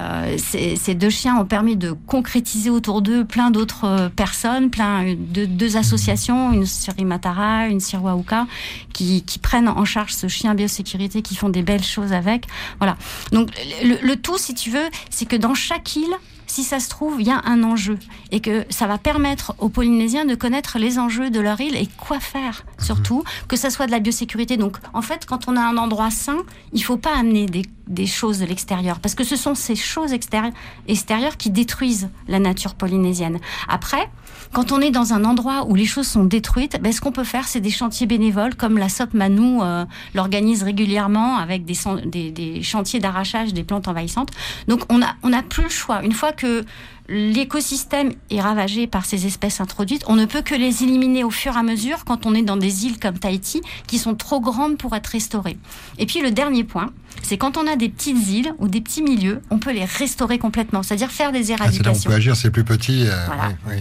euh, ces, deux chiens ont permis de concrétiser autour d'eux plein d'autres euh, personnes, plein de deux associations, une Matara, une Sirwauka, qui, qui prennent en charge ce chien biosécurité, qui font des belles choses avec. Voilà. Donc le tout, si tu veux, c'est que dans chaque île, si ça se trouve, il y a un enjeu et que ça va permettre aux Polynésiens de connaître les enjeux de leur île et quoi faire, surtout, mhm. que ça soit de la biosécurité. Donc, en fait, quand on a un endroit sain, il faut pas amener des, des choses de l'extérieur parce que ce sont ces choses extérieures, extérieures qui détruisent la nature polynésienne. Après, quand on est dans un endroit où les choses sont détruites, ben, ce qu'on peut faire, c'est des chantiers bénévoles, comme la SOP Manou euh, l'organise régulièrement avec des, des, des chantiers d'arrachage des plantes envahissantes. Donc on n'a on a plus le choix. Une fois que l'écosystème est ravagé par ces espèces introduites, on ne peut que les éliminer au fur et à mesure quand on est dans des îles comme Tahiti qui sont trop grandes pour être restaurées. Et puis le dernier point, c'est quand on a des petites îles ou des petits milieux, on peut les restaurer complètement, c'est-à-dire faire des éradications. Ah, c'est là on peut agir, c'est plus petit. Euh, oui,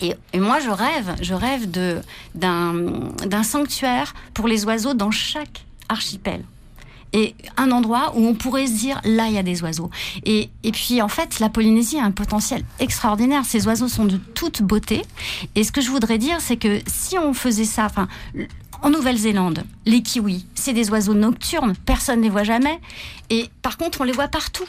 oui. Et, moi, je rêve, je rêve d'un sanctuaire pour les oiseaux dans chaque archipel et un endroit où on pourrait se dire là il y a des oiseaux. Et, et puis en fait la Polynésie a un potentiel extraordinaire. Ces oiseaux sont de toute beauté. Et ce que je voudrais dire c'est que si on faisait ça, enfin en Nouvelle-Zélande, les kiwis, c'est des oiseaux nocturnes, personne ne les voit jamais. Et par contre on les voit partout.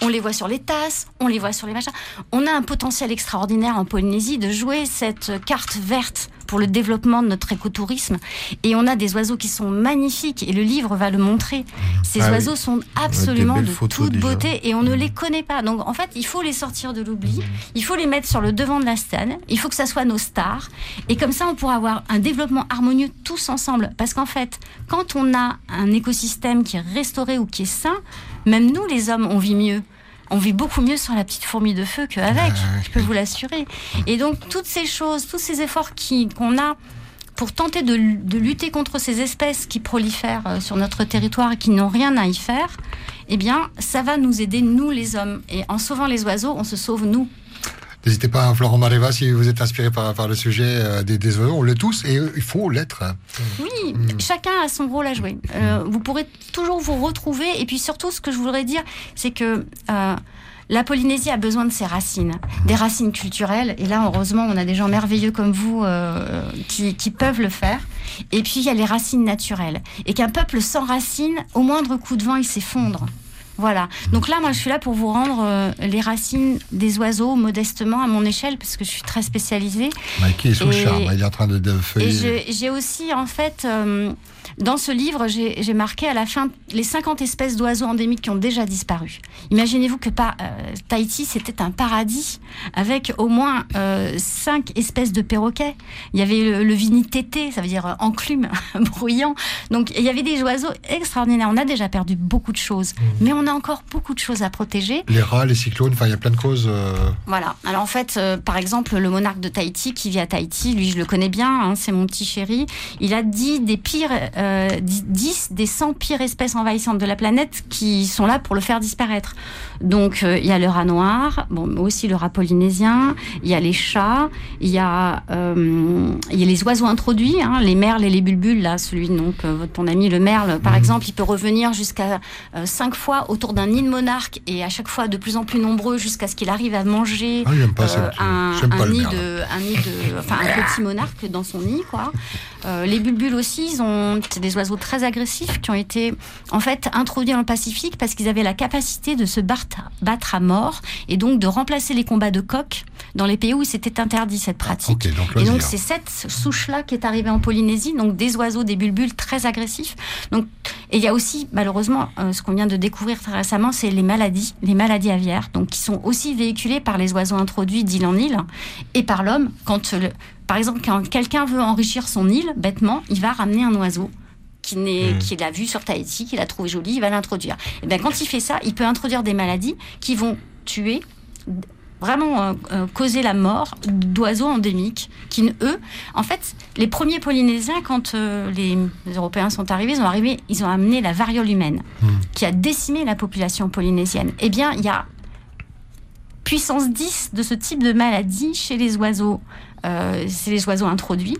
On les voit sur les tasses, on les voit sur les machins. On a un potentiel extraordinaire en Polynésie de jouer cette carte verte pour le développement de notre écotourisme. Et on a des oiseaux qui sont magnifiques et le livre va le montrer. Ces ah oiseaux sont absolument de toute beauté et on ne mm. les connaît pas. Donc en fait, il faut les sortir de l'oubli, il faut les mettre sur le devant de la scène, il faut que ça soit nos stars. Et comme ça, on pourra avoir un développement harmonieux tous ensemble. Parce qu'en fait, quand on a un écosystème qui est restauré ou qui est sain, même nous, les hommes, on vit mieux on vit beaucoup mieux sur la petite fourmi de feu qu'avec, je peux vous l'assurer. Et donc, toutes ces choses, tous ces efforts qu'on a pour tenter de, lutter contre ces espèces qui prolifèrent euh, sur notre territoire et qui n'ont rien à y faire, eh bien, ça va nous aider, nous les hommes. Et en sauvant les oiseaux, on se sauve nous. N'hésitez pas, Florent Mareva, si vous êtes inspiré par, par le sujet euh, des, des, oiseaux. On l'est tous et il faut l'être. Oui, mm. chacun a son rôle à jouer. Euh, vous pourrez toujours vous retrouver. Et puis surtout, ce que je voudrais dire, c'est que euh, la Polynésie a besoin de ses racines, des racines culturelles. Et là, heureusement, on a des gens merveilleux comme vous qui, qui, peuvent le faire. Et puis, il y a les racines naturelles. Et qu'un peuple sans racines, au moindre coup de vent, il s'effondre. Voilà. Donc là, moi, je suis là pour vous rendre euh, les racines des oiseaux modestement à mon échelle, parce que je suis très spécialisée. Mikey est sous le charme, il est en train de, de feuiller. Et j'ai aussi, en fait, euh, dans ce livre, j'ai marqué à la fin les 50 espèces d'oiseaux endémiques qui ont déjà disparu. Imaginez-vous que pas, euh, Tahiti, c'était un paradis avec au moins euh, 5 espèces de perroquets. Il y avait le, le tété, ça veut dire enclume, bruyant. Donc il y avait des oiseaux extraordinaires. On a déjà perdu beaucoup de choses, mmh. mais on a encore beaucoup de choses à protéger. Les rats, les cyclones, enfin il y a plein de causes. Euh. Voilà. Alors en fait, euh, par exemple, le monarque de Tahiti qui vit à Tahiti, lui je le connais bien, hein, c'est mon petit chéri. Il a dit des pires 10 euh, des 100 pires espèces envahissantes de la planète qui sont là pour le faire disparaître. Donc euh, il y a le rat noir, bon, aussi le rat polynésien, il y a les chats, il y a, euh, y a les oiseaux introduits, hein, les merles et les bulbules, là, celui donc ton ami le merle, par mmh. exemple, il peut revenir jusqu'à 5 fois autour d'un nid de monarque et à chaque fois de plus en plus nombreux jusqu'à ce qu'il arrive à manger ah, un, nid de, un nid de, enfin un petit monarque dans son nid, quoi. les bulbules aussi, ils ont des oiseaux très agressifs qui ont été en fait introduits dans le Pacifique parce qu'ils avaient la capacité de se battre, à mort et donc de remplacer les combats de coqs dans les pays où c'était interdit cette pratique. et donc c'est cette souche-là qui est arrivée en Polynésie, donc des oiseaux, des bulbules très agressifs. Donc et il y a aussi malheureusement euh, ce qu'on vient de découvrir très récemment, c'est les maladies, les maladies aviaires, donc qui sont aussi véhiculées par les oiseaux introduits d'île en île et par l'homme quand le, par exemple, quand quelqu'un veut enrichir son île, bêtement, il va ramener un oiseau qu'il hmm. a vu sur Tahiti, qu'il a trouvé joli, il va l'introduire. Et bien quand il fait ça, il peut introduire des maladies qui vont tuer vraiment causé la mort d'oiseaux endémiques qui, eux, en fait, les premiers Polynésiens, quand les Européens sont arrivés, ils ont, arrivé, ils ont amené la variole humaine, hmm. qui a décimé la population polynésienne. Eh bien, il y a puissance 10 de ce type de maladie chez les oiseaux. c'est les oiseaux introduits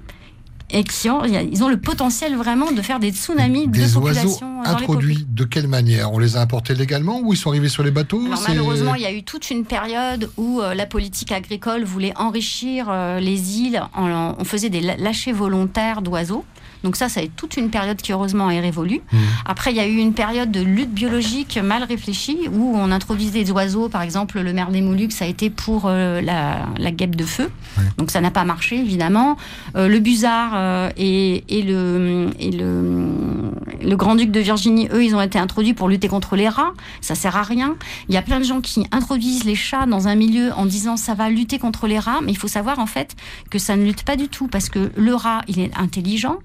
et qui ont, ils ont le potentiel vraiment de faire des tsunamis des de oiseaux introduits de quelle manière? On les a importés légalement ou ils sont arrivés sur les bateaux? Malheureusement, il y a eu toute une période où euh, la politique agricole voulait enrichir euh, les îles. En, on faisait des lâchers volontaires d'oiseaux. Donc ça, ça a été toute une période qui heureusement est révolue. Mmh. Après, il y a eu une période de lutte biologique mal réfléchie où on introduisait des oiseaux, par exemple le merle des Moluques, ça a été pour euh, la, la, guêpe de feu. Donc ça n'a pas marché évidemment. Euh, le busard euh, et, et, le, et le, le grand-duc de Virginie, eux, ils ont été introduits pour lutter contre les rats. Ça sert à rien. Il y a plein de gens qui introduisent les chats dans un milieu en disant ça va lutter contre les rats, mais il faut savoir en fait que ça ne lutte pas du tout parce que le rat, il est intelligent.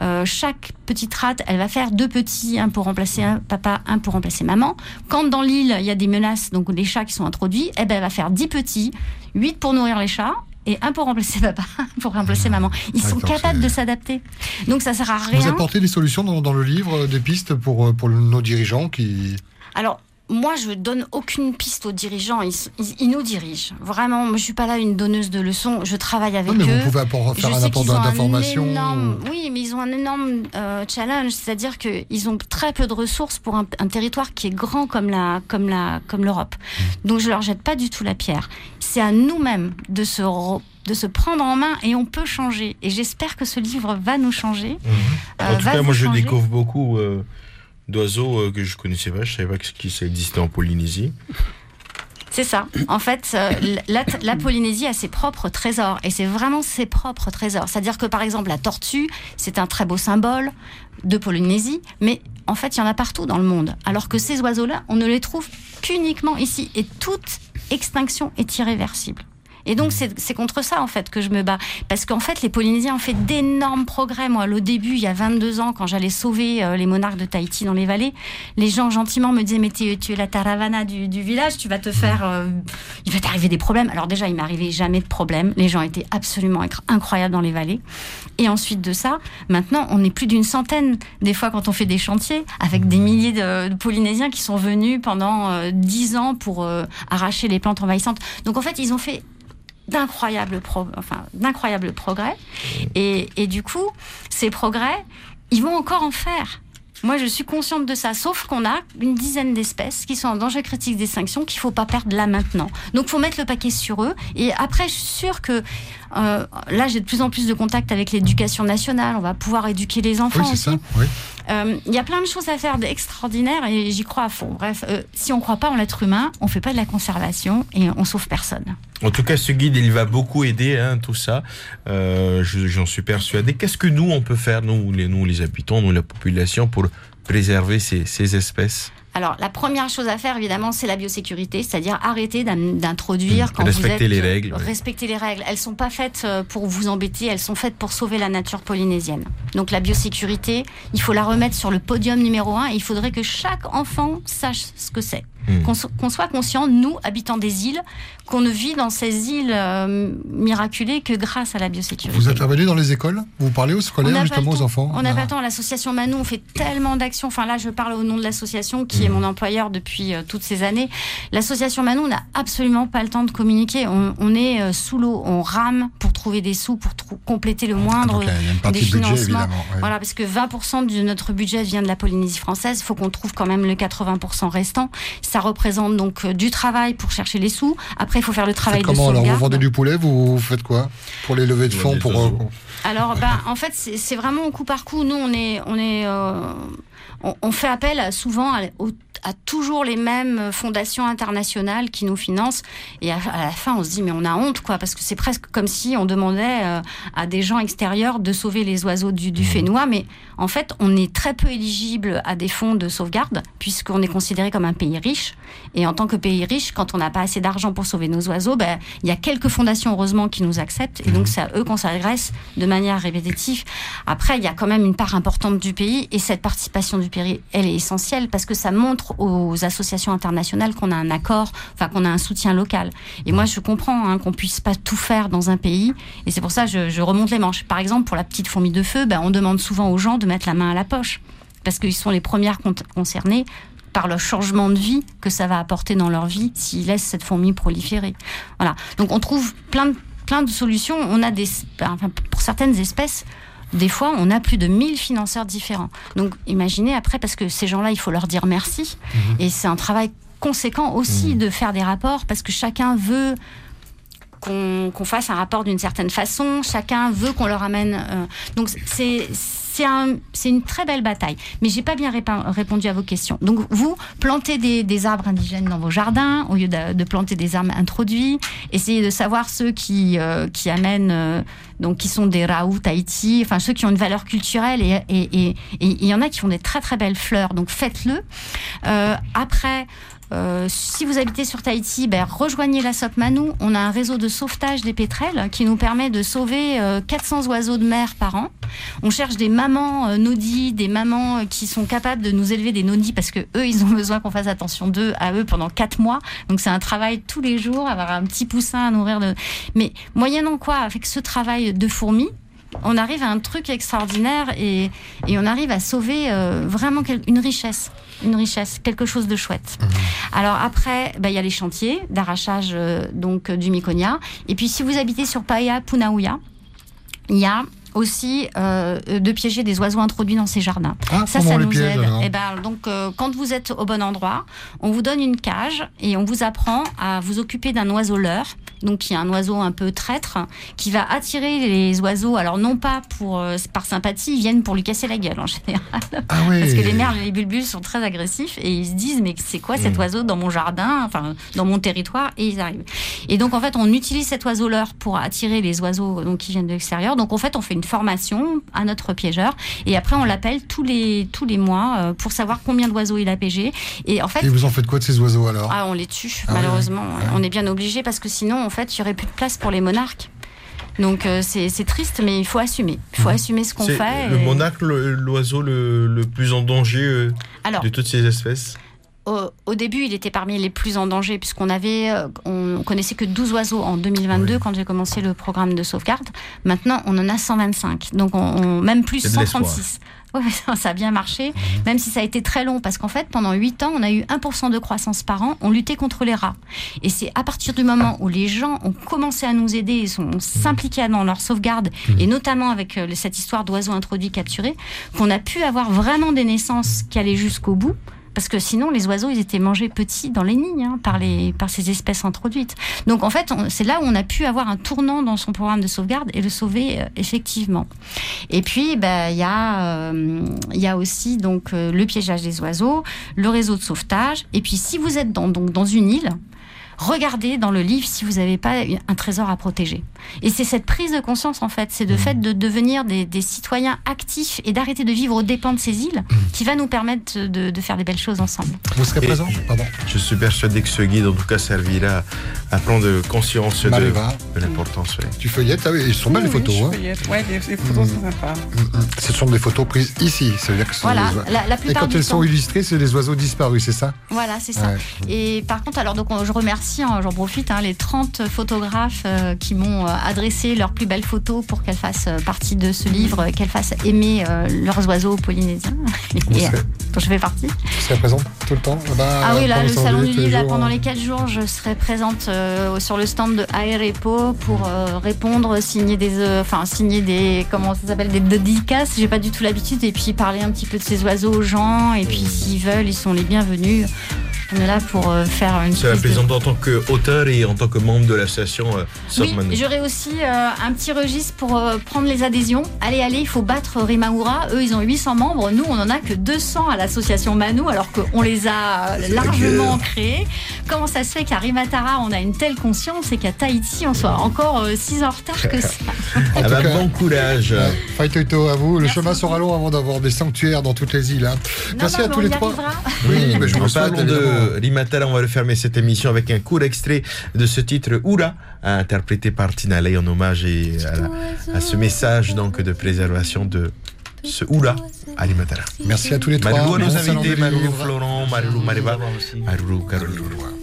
Euh, chaque petite rate, elle va faire deux petits, un pour remplacer un papa, un pour remplacer maman. Quand dans l'île, il y a des menaces, donc les chats qui sont introduits, eh ben, elle va faire dix petits, huit pour nourrir les chats, et un pour remplacer papa, un pour remplacer maman. Ils sont capables de s'adapter. Donc ça sert à rien. Vous apportez des solutions dans, dans le livre, des pistes pour, euh, pour nos dirigeants qui. Alors, moi, je donne aucune piste aux dirigeants. Ils, nous dirigent. Vraiment, moi, je suis pas là une donneuse de leçons. Je travaille avec mais eux. Vous pouvez faire un apport d'information. Oui, mais ils ont un énorme euh, challenge, c'est-à-dire qu'ils ont très peu de ressources pour un, territoire qui est grand comme la, comme la, comme l'Europe. Mmh. Donc, je leur jette pas du tout la pierre. C'est à nous-mêmes de se de se prendre en main et on peut changer. Et j'espère que ce livre va nous changer. Mmh. en tout cas, moi, je découvre beaucoup. Euh, d'oiseaux euh, que je connaissais pas. Je savais pas que ça existait en Polynésie. C'est ça. En fait, euh, la, Polynésie a ses propres trésors et c'est vraiment ses propres trésors. C'est-à-dire que par exemple, la tortue, c'est un très beau symbole de Polynésie, mais en fait, il y en a partout dans le monde. Alors que ces oiseaux-là, on ne les trouve qu'uniquement ici et toute extinction est irréversible. Et donc, c'est contre ça, en fait, que je me bats. Parce qu'en fait, les Polynésiens ont fait d'énormes progrès. Moi, au début, il y a 22 ans, quand j'allais sauver euh, les monarques de Tahiti dans les vallées, les gens gentiment me disaient, mais tu es la taravana du, village, tu vas te faire... Euh, il va t'arriver des problèmes. Alors déjà, il m'arrivait jamais de problème. Les gens étaient absolument incroyables dans les vallées. Et ensuite de ça, maintenant, on est plus d'une centaine, des fois, quand on fait des chantiers, avec des milliers de, Polynésiens qui sont venus pendant euh, dix 10 ans pour arracher les plantes envahissantes. Donc en fait, ils ont fait d'incroyables enfin, progrès. Et, et du coup, ces progrès, ils vont encore en faire. Moi, je suis consciente de ça, sauf qu'on a une dizaine d'espèces qui sont en danger critique d'extinction qu'il faut pas perdre là maintenant. Donc, faut mettre le paquet sur eux. Et après, je suis sûre que euh, là, j'ai de plus en plus de contacts avec l'éducation nationale. On va pouvoir éduquer les enfants oui, aussi. Ça, oui. Euh, il y a plein de choses à faire d'extraordinaire et j'y crois à fond. Bref, euh, si on croit pas en l'être humain, on fait pas de la conservation et on sauve personne. En tout cas, ce guide, il va beaucoup aider hein, tout ça. Euh, J'en suis persuadé. Qu'est-ce que nous, on peut faire, nous les, nous, les habitants, nous, la population, pour préserver ces espèces? Alors, la première chose à faire, évidemment, c'est la biosécurité, c'est-à-dire arrêter d'introduire mmh. quand respecter vous êtes, les règles. Respecter les règles. Elles sont pas faites euh, pour vous embêter, elles sont faites pour sauver la nature polynésienne. Donc, la biosécurité, il faut la remettre sur le podium numéro un et il faudrait que chaque enfant sache ce que c'est. Hmm. Qu'on soit conscient, nous, habitants des îles, qu'on ne vit dans ces îles euh, miraculées que grâce à la biosécurité. Vous intervenez dans les écoles? Vous parlez aux scolaires, justement, aux enfants? On n'a pas le temps. L'association Manou, on fait tellement d'actions. Enfin, là, je parle au nom de l'association qui est hmm. mon employeur depuis euh, toutes ces années. L'association Manou n'a absolument pas le temps de communiquer. On, est euh, sous l'eau, on rame pour trouver des sous, pour compléter le moindre des financements. Voilà, parce que 20% de notre budget vient de la Polynésie française. Il faut qu'on trouve quand même le 80% restant. Ça représente donc euh, du travail pour chercher les sous. Après, il faut faire le travail de Comment alors Vous vendez du poulet Vous faites quoi Pour les levées de fonds pour... Euh, alors, ben, en fait, c'est vraiment au coup par coup. Nous, on est, on est, euh, on, fait appel souvent au à toujours les mêmes fondations internationales qui nous financent. Et à, la fin, on se dit, mais on a honte, quoi, parce que c'est presque comme si on demandait euh, à des gens extérieurs de sauver les oiseaux du, du mmh. Fénois. Mais en fait, on est très peu éligible à des fonds de sauvegarde, puisqu'on est considéré comme un pays riche. Et en tant que pays riche, quand on n'a pas assez d'argent pour sauver nos oiseaux, ben, il y a quelques fondations, heureusement, qui nous acceptent. Et donc, mmh. c'est à eux qu'on s'adresse de manière répétitive. Après, il y a quand même une part importante du pays. Et cette participation du Elle est essentielle parce que ça montre aux associations internationales qu'on a un accord, enfin qu'on a un soutien local. Et moi, je comprends hein, qu'on puisse pas tout faire dans un pays, et c'est pour ça que je, remonte les manches. Par exemple, pour la petite fourmi de feu, ben, on demande souvent aux gens de mettre la main à la poche parce qu'ils sont les premières concernées par le changement de vie que ça va apporter dans leur vie s'ils laissent cette fourmi proliférer. Voilà. Donc on trouve plein de, plein de solutions. On a des, enfin, pour certaines espèces, des fois, on a plus de 1000 financeurs différents. Donc imaginez après, parce que ces gens-là, il faut leur dire merci. Mhm. Et c'est un travail conséquent aussi mhm. de faire des rapports, parce que chacun veut qu'on fasse un rapport d'une certaine façon, chacun veut qu'on leur amène. Euh, donc c'est c'est une très belle bataille. Mais j'ai pas bien répondu à vos questions. Donc vous, plantez des, arbres indigènes dans vos jardins au lieu de, planter des arbres introduits. Essayez de savoir ceux qui, euh, amènent, euh, donc qui sont des Raoult Tahiti, enfin ceux qui ont une valeur culturelle et il y en a qui font des très très belles fleurs. Donc faites-le. Euh, après, euh, si vous habitez sur Tahiti, ben, rejoignez la SOP Manou. On a un réseau de sauvetage des pétrels qui nous permet de sauver 400 euh, oiseaux de mer par an. On cherche des mamans euh, des mamans qui sont capables de nous élever des nodis parce que eux, ils ont besoin qu'on fasse attention d'eux à eux pendant 4 mois. Donc c'est un travail tous les jours, avoir un petit poussin à nourrir. De... Mais moyennant quoi, avec ce travail de fourmis, on arrive à un truc extraordinaire et, on arrive à sauver euh, vraiment une richesse, une richesse, quelque chose de chouette. Mhm. Alors après, bah, il y a les chantiers d'arrachage euh, donc du Miconia. Et puis si vous habitez sur Paia Punaouia, il y a aussi euh, de piéger des oiseaux introduits dans ces jardins. Ah, ça, ça nous aide. Et eh ben, donc, quand vous êtes au bon endroit, on vous donne une cage et on vous apprend à vous occuper d'un oiseau leurre donc qui est un oiseau un peu traître, qui va attirer les oiseaux. Alors non pas pour euh, par sympathie, ils viennent pour lui casser la gueule en général, ah parce que les merles et les bulbules sont très agressifs et ils se disent mais c'est quoi cet hmm. oiseau dans mon jardin, enfin dans mon territoire? Et ils arrivent. Et donc en fait on utilise cet oiseau leurre pour attirer les oiseaux donc qui viennent de l'extérieur. Donc en fait on fait une formation à notre piégeur et après on l'appelle tous les tous les mois euh, pour savoir combien d'oiseaux il a piégé. Et en fait. Et vous en faites quoi de ces oiseaux alors Ah on les tue ah malheureusement. On est bien obligé parce que sinon en fait, il n'y aurait plus de place pour les monarques. Donc euh, c'est triste, mais il faut assumer. Il faut mhm. assumer ce qu'on fait. Le monarque, l'oiseau le, plus en danger euh, de toutes ces espèces au, début, il était parmi les plus en danger, puisqu'on avait, euh, on connaissait que 12 oiseaux en 2022 quand j'ai commencé le programme de sauvegarde. Maintenant, on en a 125. Donc, on, même plus 136. Oui, ça a bien marché, mhm. même si ça a été très long, parce qu'en fait, pendant 8 ans, on a eu 1% de croissance par an, on luttait contre les rats. Et c'est à partir du moment où les gens ont commencé à nous aider, sont mhm. s'impliquer dans leur sauvegarde, mhm. et notamment avec euh, cette histoire d'oiseaux introduits capturés, qu'on a pu avoir vraiment des naissances qui allaient jusqu'au bout. Parce que sinon, les oiseaux, ils étaient mangés petits dans les nids hein, par, les, par ces espèces introduites. Donc en fait, c'est là où on a pu avoir un tournant dans son programme de sauvegarde et le sauver euh, effectivement. Et puis, bah, il y, a, euh, y a aussi donc, euh, le piégeage des oiseaux, le réseau de sauvetage. Et puis, si vous êtes donc, dans une île, regardez dans le livre si vous n'avez pas un trésor à protéger. Et c'est cette prise de conscience, en fait, c'est le mmh. fait de devenir des, citoyens actifs et d'arrêter de vivre aux dépens de ces îles mmh. qui va nous permettre de, faire des belles choses ensemble. Vous serez présent Pardon. Je suis persuadé que ce guide, en tout cas, servira à prendre conscience de, l'importance. Tu feuillettes Ah oui, ils sont belles les photos. hein. ouais, les, photos sont sympas. Mmh, ce sont des photos prises ici, ça veut dire que voilà, la, Et quand elles sont illustrées, c'est des oiseaux disparus, c'est ça Voilà, c'est ça. Et par contre, alors donc je remercie Hein, j'en profite, hein, les 30 photographes euh, qui m'ont euh, adressé leurs plus belles photos pour qu'elles fassent euh, partie de ce livre, qu'elles fassent aimer leurs oiseaux polynésiens, et, dont je fais partie. Tu serais présente tout le temps Ah oui, là, le salon du livre, pendant les 4 jours, je serai présente sur le stand de Aérepo pour répondre, signer des, enfin, signer des, comment ça s'appelle, des dédicaces. J'ai pas du tout l'habitude, et puis parler un petit peu de ces oiseaux aux gens, et puis s'ils veulent, ils sont les bienvenus. On est là pour euh, faire une. C'est plaisant en tant qu'auteur et en tant que membre de l'association euh, Oui, j'aurais aussi euh, un petit registre pour prendre les adhésions. Allez, allez, il faut battre Rimaoura. Eux, ils ont 800 membres. Nous, on en a que 200 à l'association Manu, alors qu'on les a largement créés. Comment ça se fait qu'à Rimatara, on a une telle conscience et qu'à Tahiti, on soit encore 6 ans en retard que ça ah bah, Bon courage. Faitoito à vous. Le chemin sera long avant d'avoir des sanctuaires dans toutes les îles. Hein. Merci à tous les trois. Oui, mais je vous parle de Limatala, on va fermer cette émission avec un court extrait de ce titre Oura, interprété par Tina Ley en hommage à, ce message donc de préservation de ce oula alimatara. Merci à tous les trois. Marilou à nos invités, livre. Florent, Mariva, aussi. Marilou Caroline.